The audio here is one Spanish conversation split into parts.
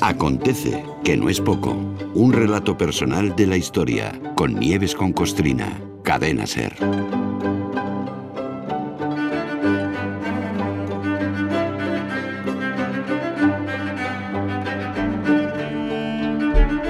acontece que no es poco. Un relato personal de la historia con Nieves con Costrina. Cadena Ser.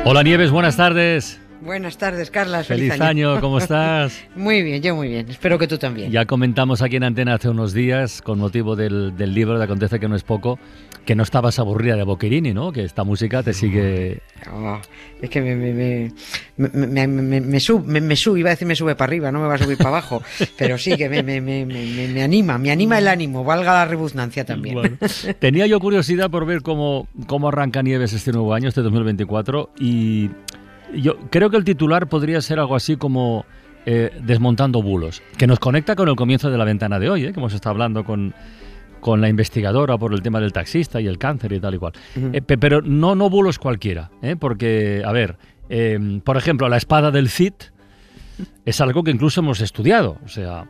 Hola Nieves, buenas tardes. Buenas tardes, Carla. Feliz, año. ¿cómo estás? muy bien, yo muy bien. Espero que tú también. Ya comentamos aquí en Antena hace unos días, con motivo del, del libro de Acontece que no es poco, que no estabas aburrida de Boccherini, ¿no? Que esta música te sigue... Oh, es que me, me, me, me, me sube, iba a decir me sube para arriba, no me va a subir para abajo, pero sí que me, anima, me anima el ánimo, valga la redundancia también. Bueno, tenía yo curiosidad por ver cómo, cómo arranca Nieves este nuevo año, este 2024, y yo creo que el titular podría ser algo así como eh, Desmontando bulos, que nos conecta con el comienzo de la ventana de hoy, ¿eh? que hemos estado hablando con, con la investigadora por el tema del taxista y el cáncer y tal y cual. Eh, pero no, no bulos cualquiera, ¿eh? porque, a ver, em, por ejemplo, la espada del Cid es algo que incluso hemos estudiado, o sea,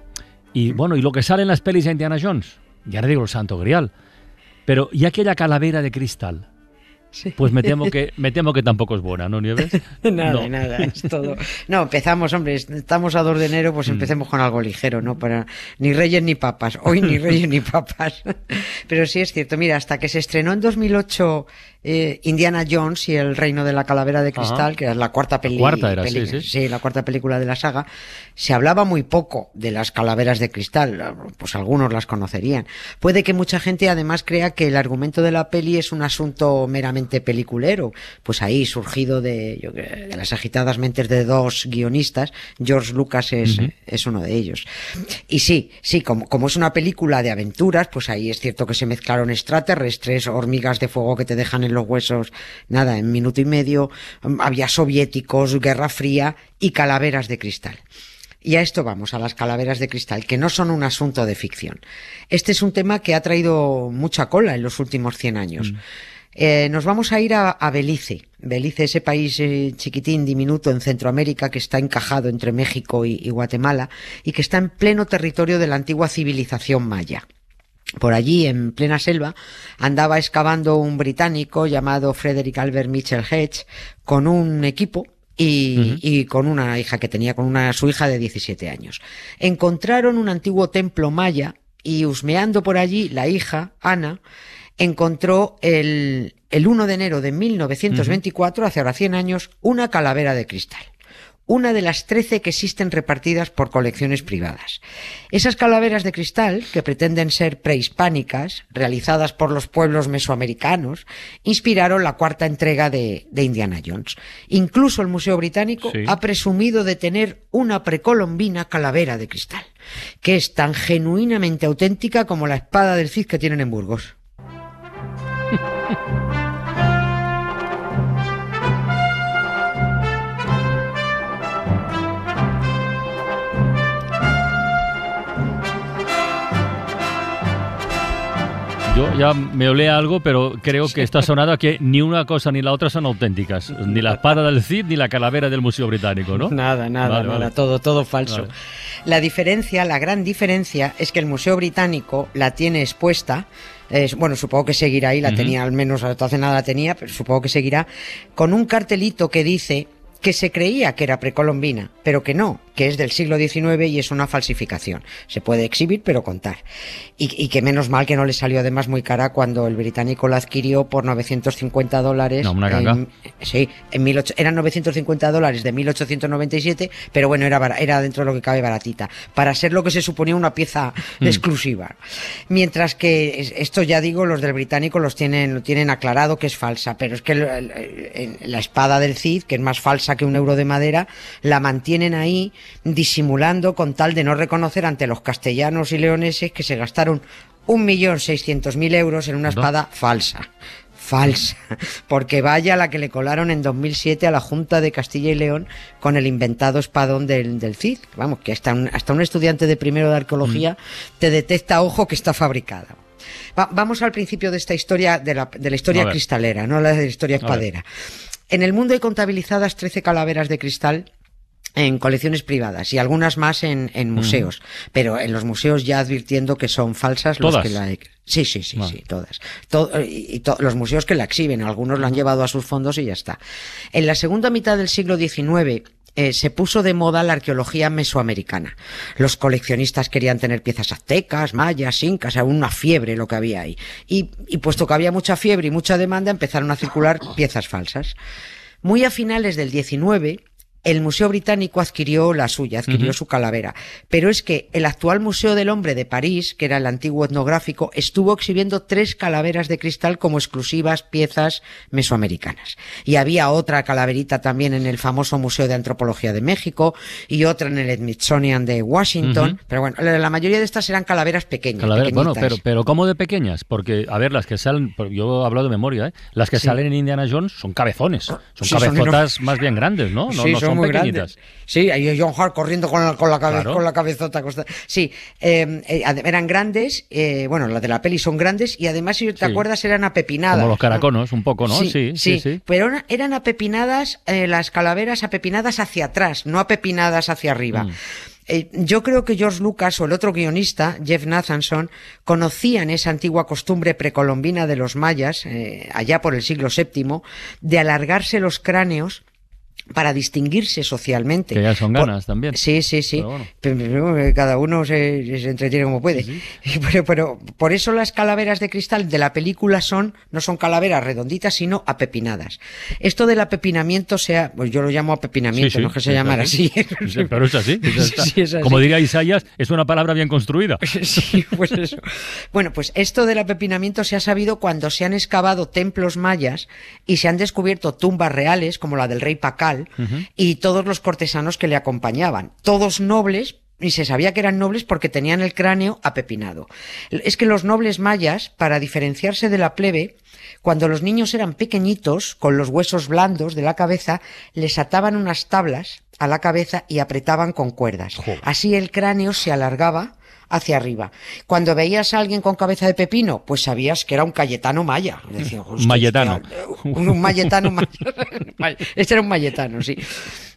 y bueno, y lo que sale en las pelis de Indiana Jones, ya le digo el santo grial, pero ¿y aquella calavera de cristal? Pues me temo que me temo que tampoco es buena, ¿no, Nieves? nada, nada, es todo. No, empezamos, hombre, estamos a 2 de enero, pues mm. empecemos con algo ligero, ¿no? Para ni reyes ni papas. Hoy ni reyes ni papas. Pero sí es cierto, mira, hasta que se estrenó en 2008 eh, Indiana Jones y el reino de la calavera de cristal, que es la cuarta película. Cuarta era, sí, sí. sí, la cuarta película de la saga. Se hablaba muy poco de las calaveras de cristal, pues algunos las conocerían. Puede que mucha gente además crea que el argumento de la peli es un asunto meramente peliculero, pues ahí surgido de, de las agitadas mentes de dos guionistas, George Lucas es, es uno de ellos. Y sí, sí, como, como es una película de aventuras, pues ahí es cierto que se mezclaron extraterrestres, hormigas de fuego que te dejan en los huesos, nada, en minuto y medio, había soviéticos, Guerra Fría y calaveras de cristal. Y a esto vamos, a las calaveras de cristal, que no son un asunto de ficción. Este es un tema que ha traído mucha cola en los últimos 100 años. Mm. Eh, nos vamos a ir a, Belice. Belice, ese país eh, chiquitín, diminuto en Centroamérica, que está encajado entre México y Guatemala y que está en pleno territorio de la antigua civilización maya. Por allí, en plena selva, andaba excavando un británico llamado Frederick Albert Mitchell Hedge con un equipo y, con una hija que tenía, con una, su hija de 17 años. Encontraron un antiguo templo maya y husmeando por allí, la hija, Ana, encontró el, el 1 de enero de 1924, hace ahora 100 años, una calavera de cristal una de las trece que existen repartidas por colecciones privadas. Esas calaveras de cristal, que pretenden ser prehispánicas, realizadas por los pueblos mesoamericanos, inspiraron la cuarta entrega de, Indiana Jones. Incluso el Museo Británico ha presumido de tener una precolombina calavera de cristal, que es tan genuinamente auténtica como la espada del Cid que tienen en Burgos. Yo ya me olé algo, pero creo que está sonado que ni una cosa ni la otra son auténticas. Ni la espada del Cid ni la calavera del Museo Británico, ¿no? Nada, nada, nada. Todo, todo falso. La diferencia, la gran diferencia, es que el Museo Británico la tiene expuesta. bueno, supongo que seguirá ahí, la tenía al menos hasta hace nada la tenía, pero supongo que seguirá, con un cartelito que dice que se creía que era precolombina, pero que no, que es del siglo XIX y es una falsificación. Se puede exhibir, pero contar. Y, que menos mal que no le salió además muy cara cuando el británico la adquirió por 950 dólares. No, una en, sí, en eran 950 dólares de 1897, pero bueno, era, era dentro de lo que cabe baratita, para ser lo que se suponía una pieza mm. exclusiva. Mientras que esto ya digo, los del británico los tienen, lo tienen aclarado que es falsa, pero es que la espada del Cid, que es más falsa que un euro de madera, la mantienen ahí disimulando con tal de no reconocer ante los castellanos y leoneses que se gastaron un millón seiscientos mil euros en una espada falsa falsa, porque vaya la que le colaron en 2007 a la Junta de Castilla y León con el inventado espadón del, del Cid. Vamos, que hasta un, hasta un estudiante de primero de arqueología mm. te detecta, ojo, que está fabricada. vamos al principio de esta historia, de la, de la historia cristalera, no la de la historia espadera. En el mundo hay contabilizadas 13 calaveras de cristal en colecciones privadas y algunas más en, en museos, pero en los museos ya advirtiendo que son falsas los que la Sí, sí, sí, sí, todas. y, los museos que la exhiben, algunos la han llevado a sus fondos y ya está. En la segunda mitad del siglo XIX eh, se puso de moda la arqueología mesoamericana. Los coleccionistas querían tener piezas aztecas, mayas, incas, era una fiebre lo que había ahí. Y, y puesto que había mucha fiebre y mucha demanda, empezaron a circular piezas falsas. Muy a finales del XIX, el Museo Británico adquirió la suya, adquirió su calavera. Pero es que el actual Museo del Hombre de París, que era el antiguo etnográfico, estuvo exhibiendo tres calaveras de cristal como exclusivas piezas mesoamericanas. Y había otra calaverita también en el famoso Museo de Antropología de México y otra en el Smithsonian de Washington. Pero bueno, la mayoría de estas eran calaveras pequeñas. bueno, pero, pero ¿cómo de pequeñas? Porque, a ver, las que salen, yo he hablado de memoria, ¿eh? las que salen en Indiana Jones son cabezones, son cabezotas más bien grandes, ¿no? no, no son muy pequeñitas. Sí, hay John Hart corriendo con la, con la, con la cabezota. Sí, em, eh, eran grandes, eh, bueno, las de la peli son grandes y además, si te acuerdas, eran apepinadas. Como los caraconos, un poco, ¿no? Sí, sí, sí. Pero eran apepinadas, eh, las calaveras apepinadas hacia atrás, no apepinadas hacia arriba. Mm. yo creo que George Lucas o el otro guionista, Jeff Nathanson, conocían esa antigua costumbre precolombina de los mayas, allá por el siglo VII, de alargarse los cráneos para distinguirse socialmente. Que ya son ganas también. Sí, sí, sí. cada uno se, entretiene como puede. Pero, pero, por eso las calaveras de cristal de la película son, no son calaveras redonditas, sino apepinadas. Esto del apepinamiento sea, pues yo lo llamo apepinamiento, no que se llamara así. pero es así. Como diría Isaías, es una palabra bien construida. sí, pues eso. Bueno, pues esto del apepinamiento se ha sabido cuando se han excavado templos mayas y se han descubierto tumbas reales, como la del rey Pacal, y todos los cortesanos que le acompañaban, todos nobles, y se sabía que eran nobles porque tenían el cráneo apepinado. Es que los nobles mayas, para diferenciarse de la plebe, cuando los niños eran pequeñitos, con los huesos blandos de la cabeza, les ataban unas tablas a la cabeza y apretaban con cuerdas. Así el cráneo se alargaba hacia arriba. Cuando veías a alguien con cabeza de pepino, pues sabías que era un Cayetano Maya. un Mayetano. Un, un Mayetano Maya. este era un Mayetano, sí.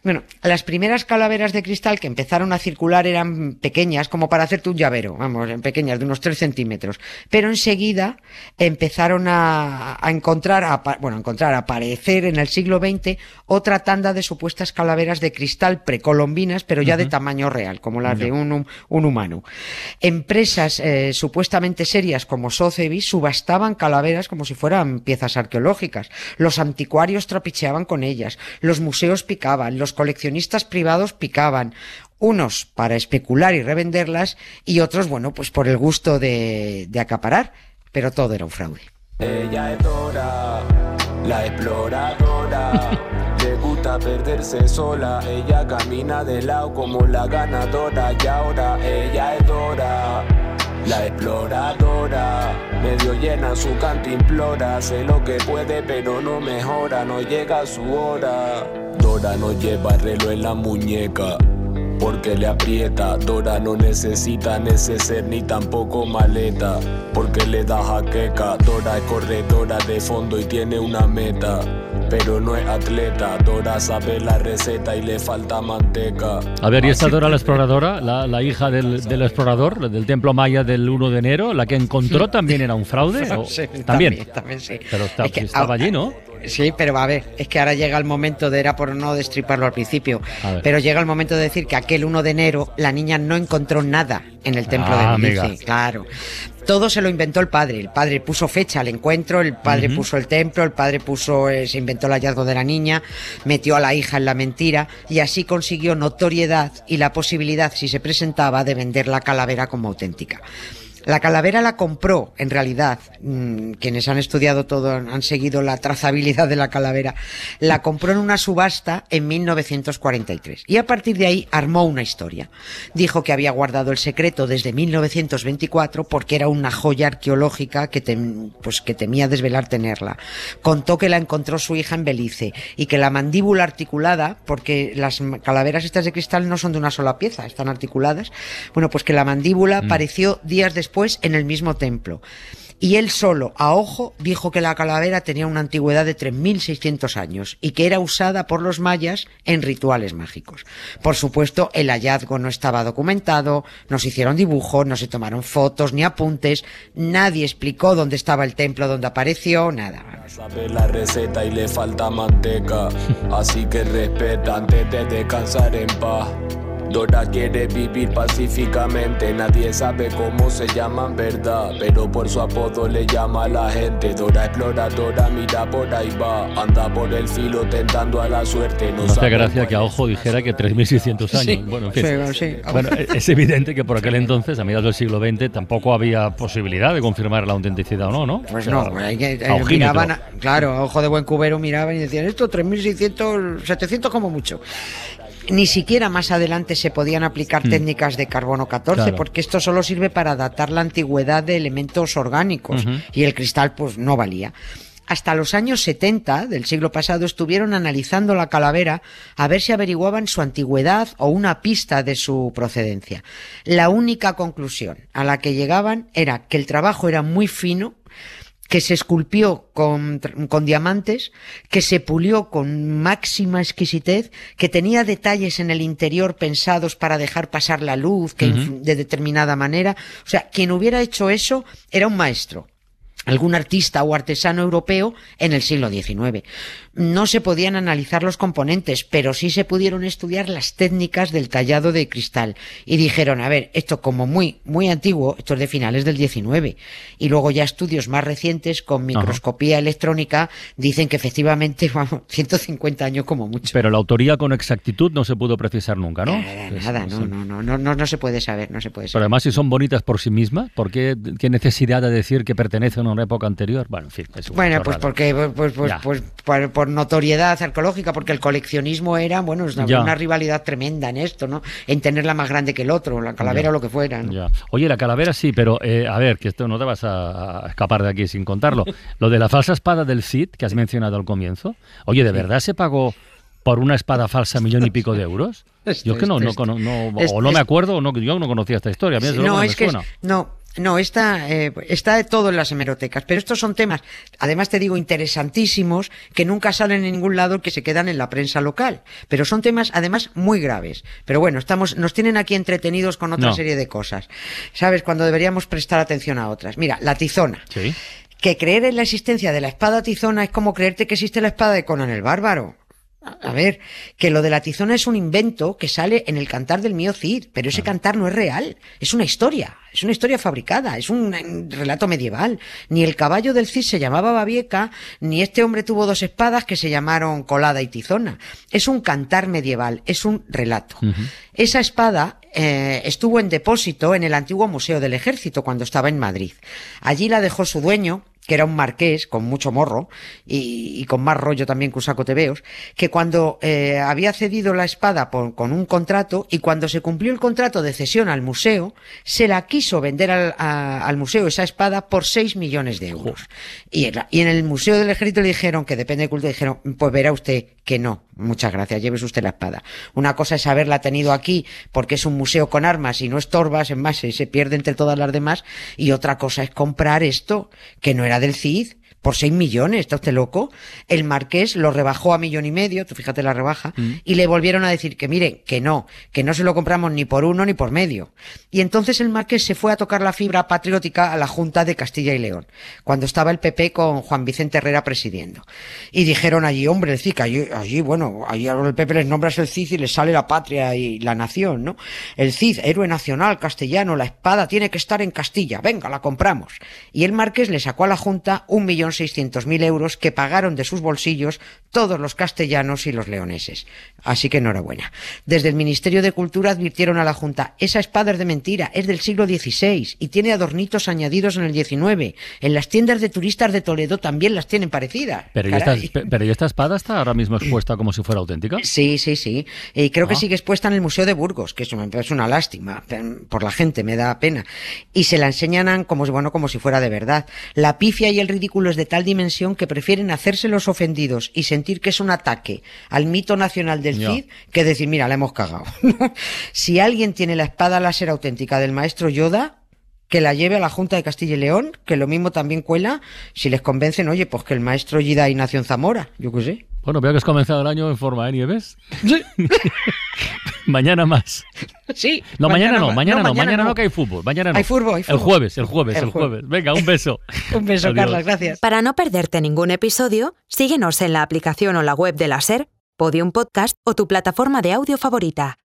Bueno, las primeras calaveras de cristal que empezaron a circular eran pequeñas, como para hacerte un llavero, vamos, pequeñas, de unos 3 centímetros. Pero enseguida empezaron a, encontrar, a, bueno, a encontrar, a aparecer en el siglo XX otra tanda de supuestas calaveras de cristal precolombinas, pero ya de tamaño real, como las de un, un, humano. Empresas eh, supuestamente serias como Sotheby's subastaban calaveras como si fueran piezas arqueológicas. Los anticuarios trapicheaban con ellas, los museos picaban, los coleccionistas privados picaban, unos para especular y revenderlas y otros, bueno, pues por el gusto de, acaparar, pero todo era un fraude. Ella es Dora, la exploradora. Perderse sola, ella camina de lado como la ganadora y ahora ella es Dora la exploradora, medio llena su canto implora, sé lo que puede pero no mejora, no llega su hora. Dora no lleva reloj en la muñeca, porque le aprieta. Dora no necesita neceser ni tampoco maleta, porque le da jaqueca. Dora es corredora de fondo y tiene una meta pero no es atleta. Dora sabe la receta y le falta manteca. A ver, ¿y esta Dora la exploradora, la, hija del, explorador, del templo maya del 1 de enero, la que encontró también era un fraude? ¿También? también, sí. Pero estaba allí, ¿no? Sí, pero a ver, es que ahora llega el momento de, era por no destriparlo al principio, pero llega el momento de decir que aquel 1 de enero la niña no encontró nada en el templo de Belice, ah, claro. Todo se lo inventó el padre. El padre puso fecha al encuentro, el padre puso el templo, el padre puso, eh, se inventó el hallazgo de la niña, metió a la hija en la mentira y así consiguió notoriedad y la posibilidad, si se presentaba, de vender la calavera como auténtica. La calavera la compró, en realidad, mm, quienes han estudiado todo, han seguido la trazabilidad de la calavera, la compró en una subasta en 1943. Y a partir de ahí armó una historia. Dijo que había guardado el secreto desde 1924 porque era una joya arqueológica que, pues, que temía desvelar tenerla. Contó que la encontró su hija en Belice y que la mandíbula articulada, porque las calaveras estas de cristal no son de una sola pieza, están articuladas, bueno, pues que la mandíbula apareció días después después en el mismo templo. Y él solo, a ojo, dijo que la calavera tenía una antigüedad de 3.600 años y que era usada por los mayas en rituales mágicos. Por supuesto, el hallazgo no estaba documentado, no se hicieron dibujos, no se tomaron fotos ni apuntes, nadie explicó dónde estaba el templo, dónde apareció, nada. Sabe. Dora quiere vivir pacíficamente, nadie sabe cómo se llaman, verdad, pero por su apodo le llama a la gente. Dora exploradora, mira por ahí va, anda por el filo tentando a la suerte. No, hace gracia que a ojo dijera que 3.600 años. bueno, en fin. bueno, es evidente que por aquel entonces, a mediados del siglo XX, tampoco había posibilidad de confirmar la autenticidad o no, ¿no? Pues no, hay que, miraban, claro, a ojo de buen cubero miraban y decían, esto 3.600, 700 como mucho ni siquiera más adelante se podían aplicar hmm. técnicas de carbono 14, porque esto solo sirve para datar la antigüedad de elementos orgánicos y el cristal pues no valía. Hasta los años 70 del siglo pasado estuvieron analizando la calavera a ver si averiguaban su antigüedad o una pista de su procedencia. La única conclusión a la que llegaban era que el trabajo era muy fino, que se esculpió con, con, diamantes, que se pulió con máxima exquisitez, que tenía detalles en el interior pensados para dejar pasar la luz que de determinada manera. O sea, quien hubiera hecho eso era un maestro algún artista o artesano europeo en el siglo XIX. No se podían analizar los componentes, pero sí se pudieron estudiar las técnicas del tallado de cristal. Y dijeron, a ver, esto como muy, muy antiguo, esto es de finales del XIX. Y luego ya estudios más recientes con microscopía electrónica dicen que efectivamente, vamos, 150 años como mucho. Pero la autoría con exactitud no se pudo precisar nunca, ¿no? Nada, no, no, no, no, no, no se puede saber, no se puede saber. Pero además si son bonitas por sí mismas, ¿por qué, qué necesidad de decir que pertenecen a una época anterior? Bueno, en fin. bueno, pues porque, pues, pues, pues, pues por notoriedad arqueológica, porque el coleccionismo era, bueno, es una, rivalidad tremenda en esto, ¿no? En tenerla más grande que el otro, la calavera o lo que fuera. Oye, la calavera sí, pero eh, a ver, que esto no te vas a, escapar de aquí sin contarlo. Lo de la falsa espada del Cid, que has mencionado al comienzo, oye, ¿de verdad se pagó por una espada falsa millón y pico de euros? yo es que no, no, no, o no me acuerdo, o no, yo no conocía esta historia. no, es que no, no, está, eh, está todo en las hemerotecas, pero estos son temas, además te digo, interesantísimos, que nunca salen en ningún lado, que se quedan en la prensa local. Pero son temas, además, muy graves. Pero bueno, estamos, nos tienen aquí entretenidos con otra serie de cosas. ¿Sabes? Cuando deberíamos prestar atención a otras. Mira, la tizona. Sí. Que creer en la existencia de la espada tizona es como creerte que existe la espada de Conan el Bárbaro. A ver, que lo de la tizona es un invento que sale en el cantar del mío Cid, pero ese cantar no es real, es una historia, es una historia fabricada, es un relato medieval. Ni el caballo del Cid se llamaba Babieca, ni este hombre tuvo dos espadas que se llamaron Colada y Tizona. Es un cantar medieval, es un relato. Esa espada eh, estuvo en depósito en el antiguo Museo del Ejército cuando estaba en Madrid. Allí la dejó su dueño, que era un marqués con mucho morro y, con más rollo también que un saco tebeos, que cuando eh, había cedido la espada con un contrato y cuando se cumplió el contrato de cesión al museo, se la quiso vender al, museo esa espada por 6 millones de euros. Y, en el Museo del Ejército le dijeron, que depende de culto, dijeron, pues verá usted que no, muchas gracias, llévese usted la espada. Una cosa es haberla tenido aquí porque es un museo con armas y no estorbas, en más se pierde entre todas las demás, y otra cosa es comprar esto, que no era del CID, por 6 millones, ¿está usted loco? El marqués lo rebajó a millón y medio, tú fíjate la rebaja, mm. y le volvieron a decir que mire, que no, que no se lo compramos ni por uno ni por medio. Y entonces el marqués se fue a tocar la fibra patriótica a la Junta de Castilla y León, cuando estaba el PP con Juan Vicente Herrera presidiendo. Y dijeron allí, hombre, el CIC, allí, allí bueno, allí el PP les nombras el CID y les sale la patria y la nación, ¿no? El CID, héroe nacional castellano, la espada tiene que estar en Castilla, venga, la compramos. Y el marqués le sacó a la Junta un millón 1.600.000 euros que pagaron de sus bolsillos todos los castellanos y los leoneses. Así que enhorabuena. Desde el Ministerio de Cultura advirtieron a la Junta, esa espada es de mentira, es del siglo XVI y tiene adornitos añadidos en el XIX. En las tiendas de turistas de Toledo también las tienen parecidas. Pero, ¿y esta, pero ¿y esta espada está ahora mismo expuesta como si fuera auténtica? Sí, sí, sí. Y creo que Ah. sigue expuesta en el Museo de Burgos, que es una, es una lástima por la gente, me da pena. Y se la enseñan como, si- bueno, como si fuera de verdad. La pifia y el ridículo es de tal dimensión que prefieren hacerse los ofendidos y sentir que es un ataque al mito nacional del. Cid que decir, mira, la hemos cagado. si alguien tiene la espada láser auténtica del maestro Yoda, que la lleve a la Junta de Castilla y León, que lo mismo también cuela, si les convencen, oye, pues que el maestro nació en Zamora, yo qué sé. Bueno, veo que has comenzado el año en forma, ¿eh, Nieves? mañana más. Sí. No, mañana, no, mañana no, mañana no, que hay fútbol. Mañana no. Hay fútbol, hay El fútbol. jueves, el jueves, el, El jueves. jueves. Venga, un beso. Un beso, Adiós. Carlas, gracias. Para no perderte ningún episodio, síguenos en la aplicación o la web de la SER, Podium Podcast o tu plataforma de audio favorita.